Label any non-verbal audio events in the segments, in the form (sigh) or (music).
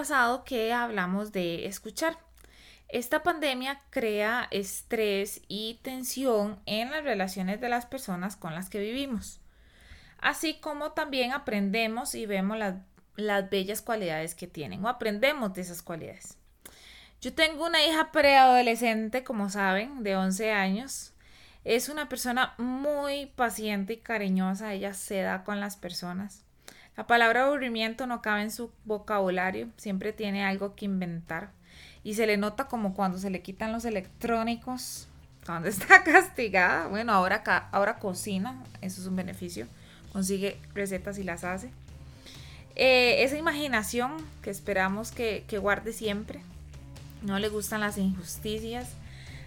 pasado que hablamos de escuchar. Esta pandemia crea estrés y tensión en las relaciones de las personas con las que vivimos, así como también aprendemos y vemos las, las bellas cualidades que tienen o aprendemos de esas cualidades. Yo tengo una hija preadolescente, como saben, de 11 años. Es una persona muy paciente y cariñosa, ella se da con las personas. La palabra aburrimiento no cabe en su vocabulario, siempre tiene algo que inventar y se le nota como cuando se le quitan los electrónicos, cuando (laughs) está castigada. Bueno, ahora, ahora cocina, eso es un beneficio, consigue recetas y las hace. Eh, esa imaginación que esperamos que, que guarde siempre, no le gustan las injusticias,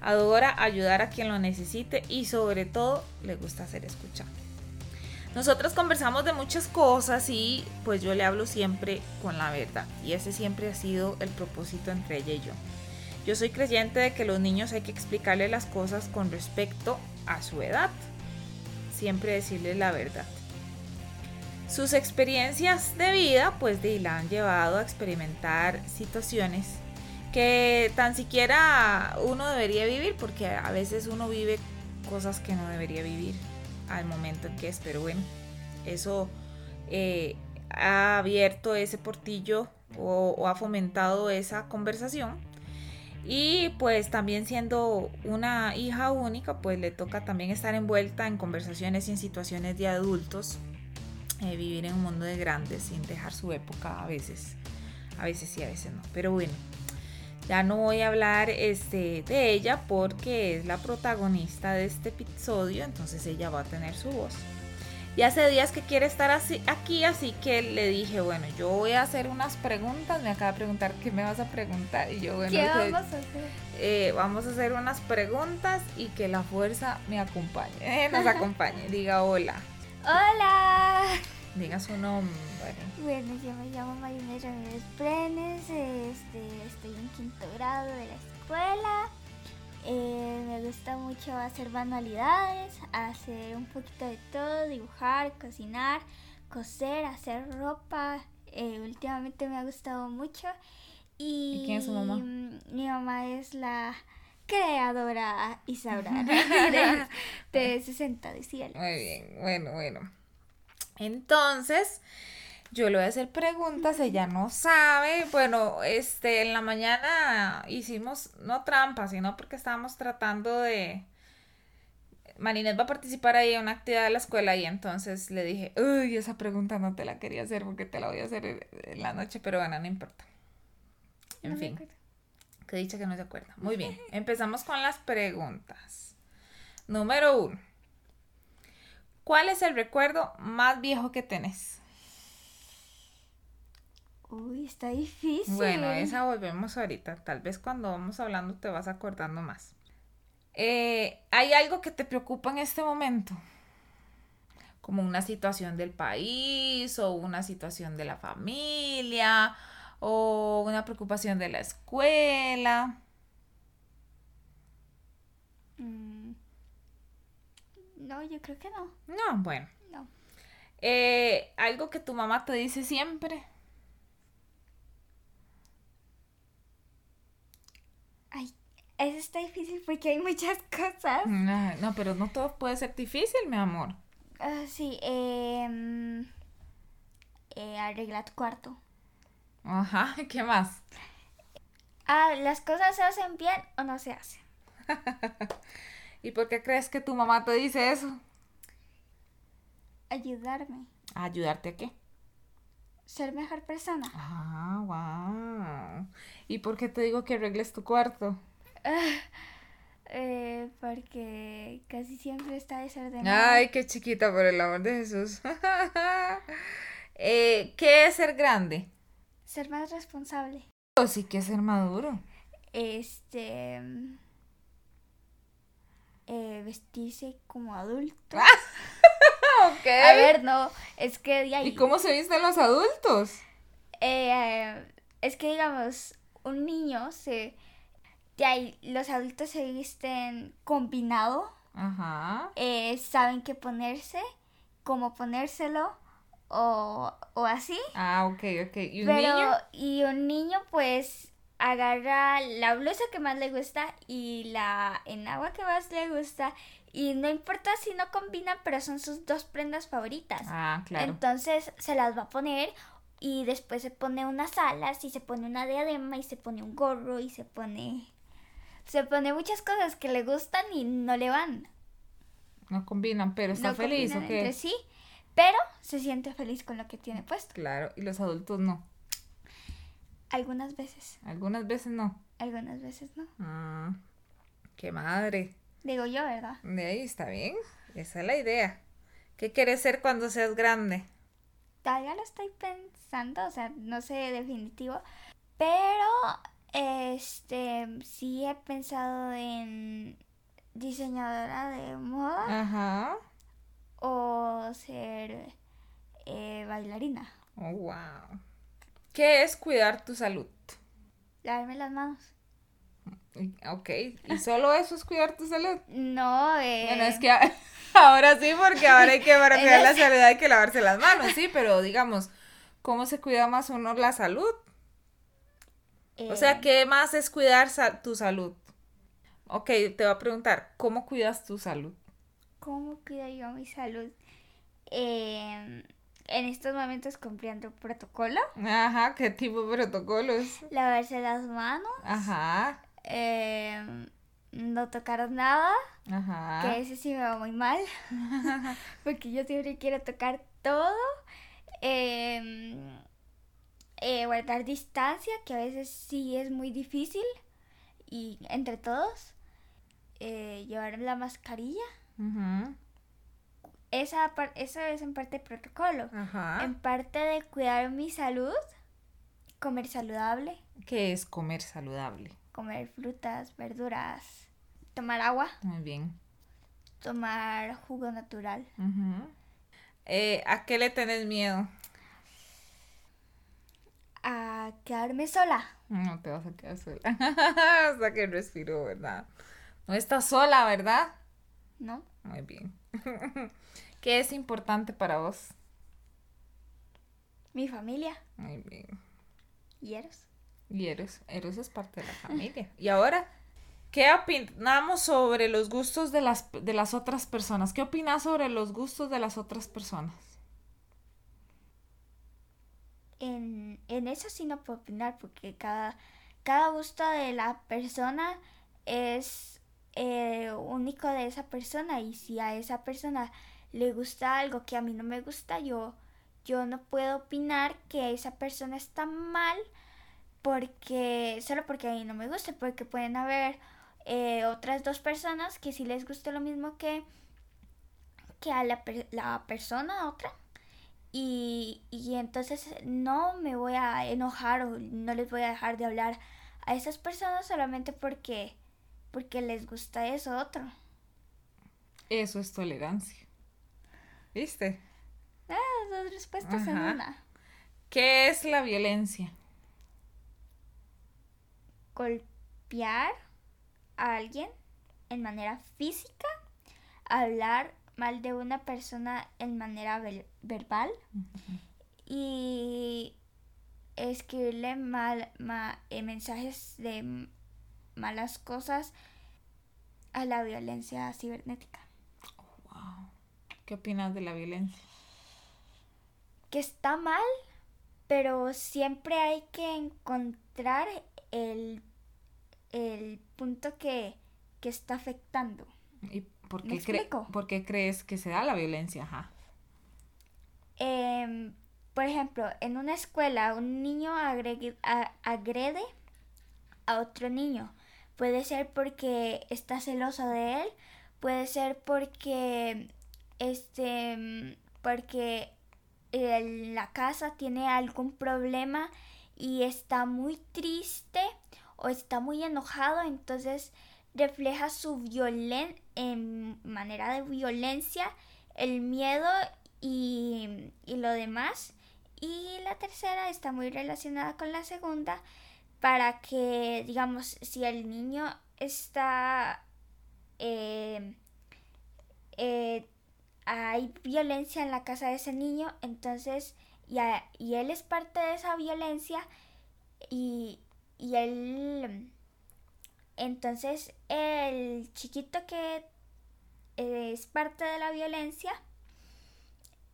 adora ayudar a quien lo necesite y sobre todo le gusta ser escuchado. Nosotros conversamos de muchas cosas y pues yo le hablo siempre con la verdad y ese siempre ha sido el propósito entre ella y yo. Yo soy creyente de que los niños hay que explicarle las cosas con respecto a su edad. Siempre decirles la verdad. Sus experiencias de vida pues de, la han llevado a experimentar situaciones que tan siquiera uno debería vivir porque a veces uno vive cosas que no debería vivir al momento en que es, pero bueno, eso eh, ha abierto ese portillo o, ha fomentado esa conversación. Y pues también siendo una hija única, pues le toca también estar envuelta en conversaciones y en situaciones de adultos, eh, vivir en un mundo de grandes sin dejar su época a veces, a veces sí, a veces no. Pero bueno, ya no voy a hablar este, de ella porque es la protagonista de este episodio, entonces ella va a tener su voz. Y hace días que quiere estar así, aquí, así que le dije, bueno, yo voy a hacer unas preguntas. Me acaba de preguntar qué me vas a preguntar. Y yo, bueno, ¿qué vamos a hacer? Eh, vamos a hacer unas preguntas y que la fuerza me acompañe, eh, nos acompañe. Diga hola. (laughs) Hola. Diga su nombre. Bueno, yo me llamo Marina Ramírez Brenes, este, estoy en quinto grado de la escuela. Eh, me gusta mucho hacer manualidades, hacer un poquito de todo, dibujar, cocinar, coser, hacer ropa. Eh, últimamente me ha gustado mucho. Y, quién es su mamá? Mi mamá es la creadora Isaura (laughs) de, de 60 de cielo. Muy bien, bueno, bueno. Entonces, yo le voy a hacer preguntas, ella no sabe. Bueno, este, en la mañana hicimos, no trampa, sino porque estábamos tratando de... Marinette va a participar ahí en una actividad de la escuela y entonces le dije, uy, esa pregunta no te la quería hacer porque te la voy a hacer en la noche, pero bueno, no importa. En fin, que dicha que no se acuerda. Muy bien, empezamos con las preguntas. Número uno. ¿Cuál es el recuerdo más viejo que tenés? Uy, está difícil. Bueno, esa volvemos ahorita. Tal vez cuando vamos hablando te vas acordando más. Eh, ¿Hay algo que te preocupa en este momento? Como una situación del país o una situación de la familia o una preocupación de la escuela. Mm, no, yo creo que no. No, bueno. No. Eh, algo que tu mamá te dice siempre. Ay, eso está difícil porque hay muchas cosas. No, pero no todo puede ser difícil, mi amor. Ah, sí, eh, eh, arregla tu cuarto. Ajá, (laughs) ¿qué más? Ah, ¿las cosas se hacen bien o no se hacen? (laughs) ¿Y por qué crees que tu mamá te dice eso? Ayudarme. ¿Ayudarte a qué? Ser mejor persona. Ah, wow. ¿Y por qué te digo que arregles tu cuarto? eh, porque casi siempre está desordenado. Ay, qué chiquita, por el amor de Jesús. (laughs) eh, ¿Qué es ser grande? Ser más responsable. Oh, sí que es ser maduro. Este vestirse como adulto. (laughs) ok. A ver, no, es que de ahí, ¿Y cómo se visten los adultos? eh, es que digamos, un niño se, de ahí, los adultos se visten combinado, Ajá. eh, saben qué ponerse, cómo ponérselo, o, o así. Ah, ok, ok. ¿Y un Pero, niño? y un niño pues agarra la blusa que más le gusta y la enagua que más le gusta. Y no importa si no combinan, pero son sus dos prendas favoritas. Ah, claro. Entonces se las va a poner y después se pone unas alas y se pone una diadema y se pone un gorro y se pone... Se pone muchas cosas que le gustan y no le van. No combinan, pero está No feliz, ¿o qué? entre sí, pero se siente feliz con lo que tiene puesto. Claro, y los adultos no. Algunas veces, Algunas veces no. algunas veces no. Mm, qué madre. Digo yo, ¿verdad? De ahí está bien. Esa es la idea. ¿Qué quieres ser cuando seas grande? Todavía lo estoy pensando, o sea, no sé definitivo, pero este sí he pensado en diseñadora de moda Ajá. o ser eh, bailarina. Oh, wow. ¿Qué es cuidar tu salud? Lavarme las manos. Y- Ok, ¿y solo eso es cuidar tu salud? No, eh, Bueno, es que (laughs) ahora sí, porque ahora hay que, (laughs) para cuidar la salud hay que lavarse las manos, sí, pero digamos, ¿cómo se cuida más uno la salud? O eh, sea, ¿qué más es cuidar sa- tu salud? Ok, te voy a preguntar, ¿cómo cuidas tu salud? ¿Cómo cuido yo mi salud? Eh, en estos momentos cumpliendo protocolo, Ajá, ¿qué tipo de protocolos? lavarse las manos, Ajá, eh, no tocar nada, ajá. que ese sí me va muy mal, (laughs) porque yo siempre quiero tocar todo, eh, eh, guardar distancia, que a veces sí es muy difícil, y entre todos, eh, llevar la mascarilla, Ujú, esa, eso es en parte protocolo. Ajá. En parte de cuidar mi salud, comer saludable, ¿Qué es comer saludable? comer frutas, verduras, tomar agua, Muy bien. tomar jugo natural. Eh, ¿A qué le tenés miedo? A quedarme sola. No te vas a quedar sola. (laughs) Hasta que respiro, ¿verdad? No estás sola, ¿verdad? ¿No? Muy bien. (laughs) ¿Qué es importante para vos? Mi familia. Muy bien. ¿Y Eros? Y Eros, Eros es parte de la familia. (laughs) Y ahora, ¿qué opinamos sobre los gustos de las, de las otras personas? ¿Qué opinas sobre los gustos de las otras personas? En, en eso sí no puedo opinar porque cada, cada gusto de la persona es eh, único de esa persona y si a esa persona le gusta algo que a mí no me gusta, yo, yo no puedo opinar que esa persona está mal porque solo porque a mí no me gusta, porque pueden haber eh, otras dos personas que sí les guste lo mismo que, que a la, la persona otra y, y entonces no me voy a enojar o no les voy a dejar de hablar a esas personas solamente porque porque les gusta eso otro. Eso es tolerancia. ¿Viste? Ah, dos respuestas en una. ¿Qué es la violencia? Golpear a alguien en manera física, hablar mal de una persona en manera verbal y escribirle mal, ma- eh, mensajes de malas cosas a la violencia cibernética. ¿Qué opinas de la violencia? Que está mal, pero siempre hay que encontrar el, el punto que, que está afectando. ¿Y por ¿Me qué, cre- por qué crees que se da la violencia? Ajá. Em, por ejemplo, en una escuela un niño agregue- a- agrede a otro niño. Puede ser porque está celoso de él, puede ser porque este mm, porque en la casa tiene algún problema y está muy triste o está muy enojado, entonces refleja su violen en manera de violencia, el miedo y, y lo demás. Y la tercera está muy relacionada con la segunda para que, digamos, si el niño está eh, eh, hay violencia en la casa de ese niño, entonces, y, y él es parte de esa violencia y, y él, entonces el chiquito que es parte de la violencia,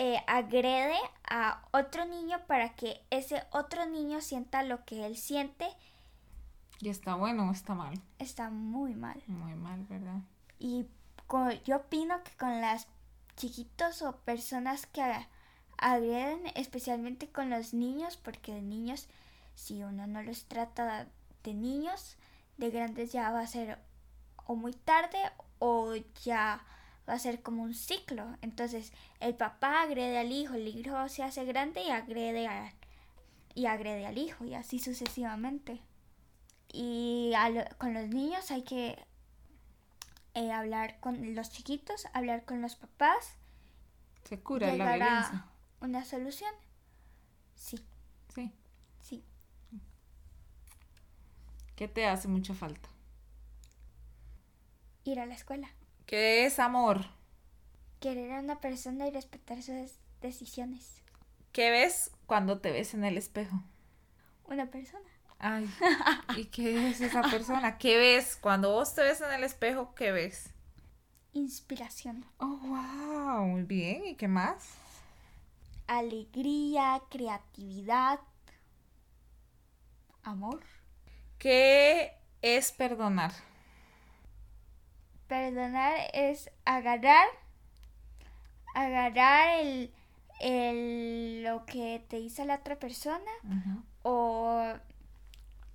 eh, agrede a otro niño para que ese otro niño sienta lo que él siente. ¿Y está bueno o está mal? Está muy mal. Muy mal, ¿verdad? Y yo opino que con las chiquitos o personas que agreden, especialmente con los niños, porque de niños, si uno no los trata de niños, de grandes ya va a ser o muy tarde o ya va a ser como un ciclo. Entonces, el papá agrede al hijo, el hijo se hace grande y agrede, y agrede al hijo, y así sucesivamente. Y con los niños hay que eh, hablar con los chiquitos, hablar con los papás. Se cura la violencia. una solución. Sí. Sí. Sí. ¿Qué te hace mucha falta? Ir a la escuela. ¿Qué es amor? Querer a una persona y respetar sus decisiones. ¿Qué ves cuando te ves en el espejo? Una persona. Ay, ¿y qué es esa persona? ¿Qué ves? Cuando vos te ves en el espejo, ¿qué ves? Inspiración. Oh, wow, muy bien. ¿Y qué más? Alegría, creatividad, amor. ¿Qué es perdonar? Perdonar es agarrar, agarrar el, el lo que te hizo la otra persona o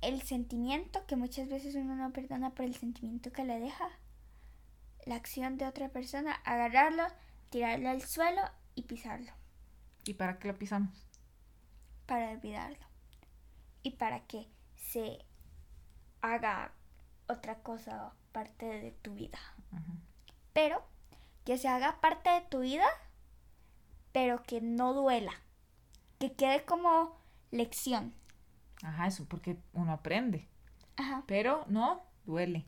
el sentimiento que muchas veces uno no perdona por el sentimiento que le deja la acción de otra persona, agarrarlo, tirarlo al suelo y pisarlo. ¿Y para qué lo pisamos? Para olvidarlo. Y para que se haga otra cosa parte de tu vida. Pero que se haga parte de tu vida, pero que no duela. Que quede como lección. Ajá, eso porque uno aprende. Ajá. Pero no duele.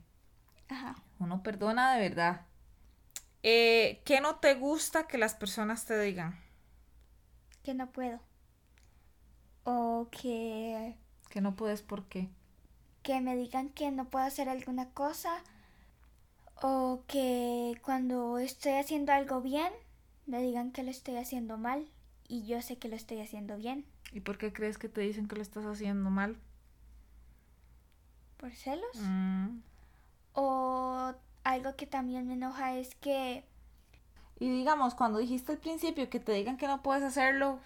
Ajá. Uno perdona de verdad. Eh, ¿Qué no te gusta que las personas te digan? Que no puedo. O que... Que no puedes, ¿por qué? que me digan que no puedo hacer alguna cosa o que cuando estoy haciendo algo bien me digan que lo estoy haciendo mal y yo sé que lo estoy haciendo bien. ¿Y por qué crees que te dicen que lo estás haciendo mal? ¿Por celos? Mm. O algo que también me enoja es que... Y digamos, cuando dijiste al principio que te digan que no puedes hacerlo,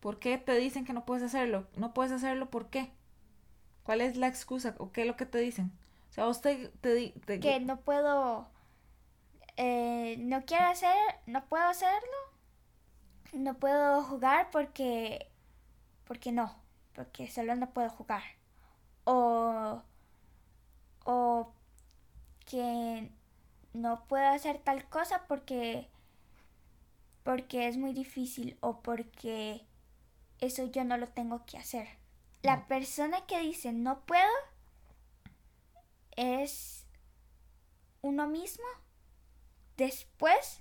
¿por qué te dicen que no puedes hacerlo? No puedes hacerlo, ¿por qué? ¿Cuál es la excusa o qué es lo que te dicen? O sea, usted te, te, que no puedo eh, no quiero hacer, no puedo hacerlo. No puedo jugar porque porque no, porque solo no puedo jugar. O o que no puedo hacer tal cosa porque porque es muy difícil o porque eso yo no lo tengo que hacer. La persona que dice no puedo es uno mismo después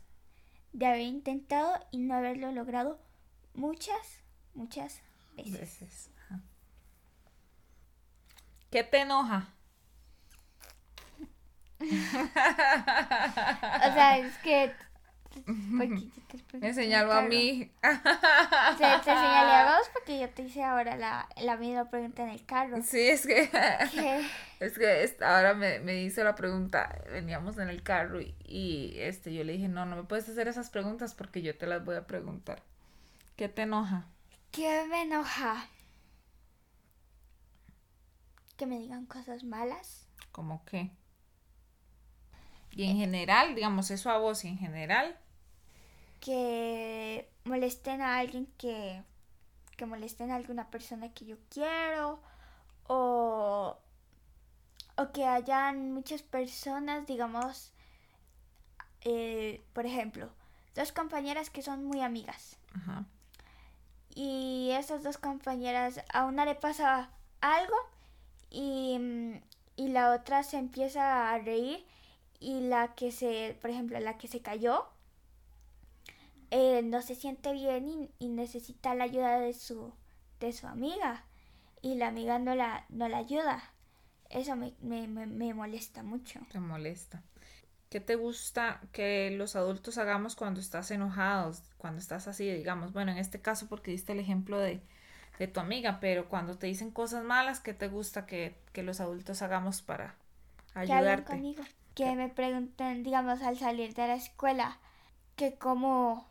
de haber intentado y no haberlo logrado muchas, muchas veces. ¿Qué te enoja? o sea, es que Enseñalo a mí. (laughs) Te, te señalé a vos porque yo te hice ahora la, la misma pregunta en el carro. Sí, es que. (laughs) Es que ahora me, me, hizo la pregunta. Veníamos en el carro y, y, este, yo le dije: No, no me puedes hacer esas preguntas porque yo te las voy a preguntar. ¿Qué te enoja? ¿Qué me enoja? Que me digan cosas malas. ¿Cómo qué? Y en general, digamos eso a vos y en general que molesten a alguien que, que molesten a alguna persona que yo quiero o, o que hayan muchas personas, digamos, eh, por ejemplo, dos compañeras que son muy amigas. Y esas dos compañeras, a una le pasa algo y, y la otra se empieza a reír y la que se, por ejemplo, la que se cayó, eh, no se siente bien y, y necesita la ayuda de su, de su amiga y la amiga no la, no la ayuda. Eso me, me, me, me molesta mucho. Te molesta. ¿Qué te gusta que los adultos hagamos cuando estás enojados, cuando estás así, digamos? Bueno, en este caso porque diste el ejemplo de, de tu amiga, pero cuando te dicen cosas malas, ¿qué te gusta que, que los adultos hagamos para que ayudarte? conmigo. Que me pregunten, digamos, al salir de la escuela, que cómo,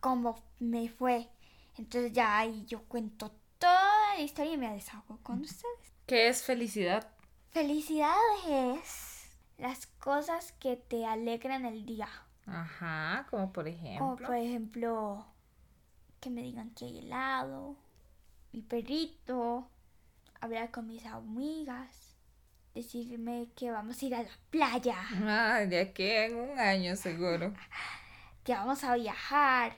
cómo me fue. Entonces ya ahí yo cuento toda la historia y me desahogo con ustedes. ¿Qué es felicidad? Felicidad es las cosas que te alegran el día. Ajá, como por ejemplo. Como por ejemplo, que me digan que hay helado, mi perrito, hablar con mis amigas, decirme que vamos a ir a la playa, (laughs) Ah, de aquí en un año seguro. (laughs) que vamos a viajar.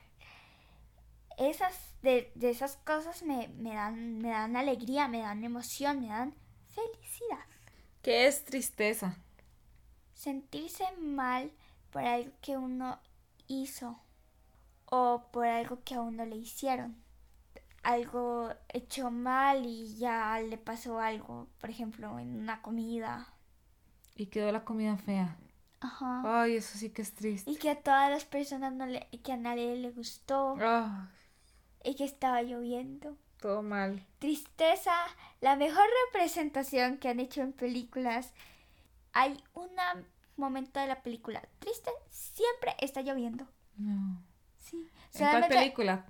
Esas, de, de esas cosas me, me dan, me dan alegría, me dan emoción, me dan felicidad. ¿Qué es tristeza? Sentirse mal por algo que uno hizo o por algo que a uno le hicieron. Algo hecho mal y ya le pasó algo, por ejemplo, en una comida. Y quedó la comida fea. Ajá. Ay, eso sí que es triste. Y que a todas las personas no le, que a nadie le gustó Ah, y que estaba lloviendo. todo mal. Tristeza, la mejor representación que han hecho en películas. Hay un momento de la película triste, siempre está lloviendo. No. Sí. ¿En cuál Solamente, película?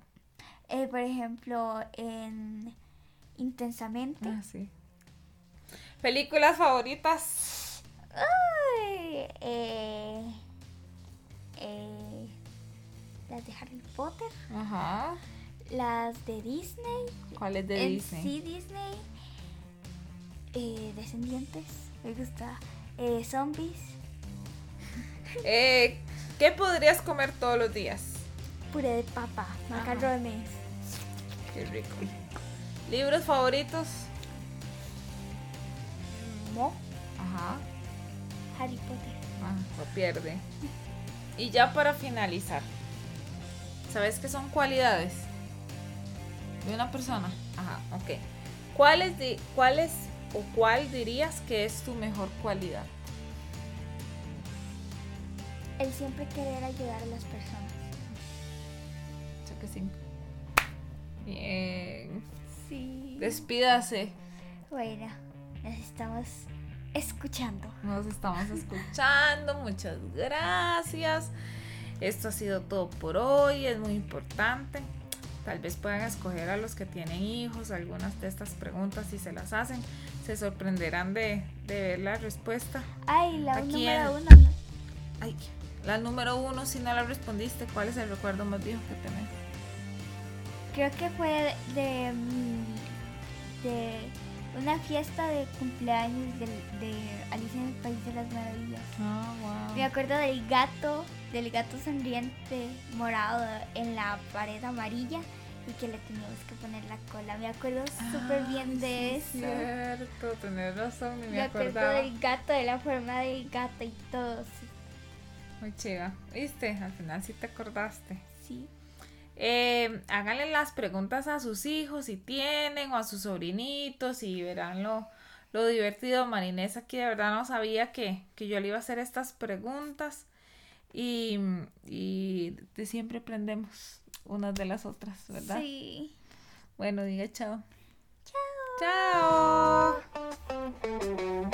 eh, por ejemplo, en Intensamente. Ah, sí. ¿Películas favoritas? Ay, eh, eh, las de Harry Potter, Ajá. las de Disney. ¿Cuál es de en Disney? sí, Disney. Eh, Descendientes, me gusta. Eh, zombies, Eh, ¿Qué podrías comer todos los días? puré de papa, macarrones. Qué rico. ¿Libros favoritos? Mo, Ajá. Harry Potter. Ah, lo pierde. Y ya para finalizar, ¿sabes qué son cualidades de una persona? Ajá, ok. ¿Cuáles, di- cuáles o cuál dirías que es tu mejor cualidad? El siempre querer ayudar a las personas. Sé que sí. Bien. Sí. Despídase. Bueno, nos estamos escuchando. Nos estamos escuchando. Muchas gracias. Esto ha sido todo por hoy. Es muy importante. Tal vez puedan escoger a los que tienen hijos algunas de estas preguntas si se las hacen. Se sorprenderán de, de ver la respuesta. Ay, la Aquí número en- uno. ¿no? Ay, la número uno, si no la respondiste, ¿cuál es el recuerdo más viejo que tenés? Creo que fue de, mm, de una fiesta de cumpleaños del- de, Alicia en el País de las Maravillas. Ah, Me acuerdo del gato, del gato sonriente morado en la pared amarilla y que le teníamos que poner la cola. Me acuerdo súper bien de eso. Cierto, tenés razón, ni me, Me acuerdo acordaba. del gato, de la forma del gato y todo. Sí. Muy chiva. ¿Viste? Al final sí te acordaste. sí. Eh, háganle las preguntas a sus hijos si tienen o a sus sobrinitos y verán lo, lo divertido. Marinés aquí de verdad no sabía que, que yo le iba a hacer estas preguntas y, y de siempre aprendemos unas de las otras, ¿verdad? Sí. Bueno, diga chao. Chao. Chao.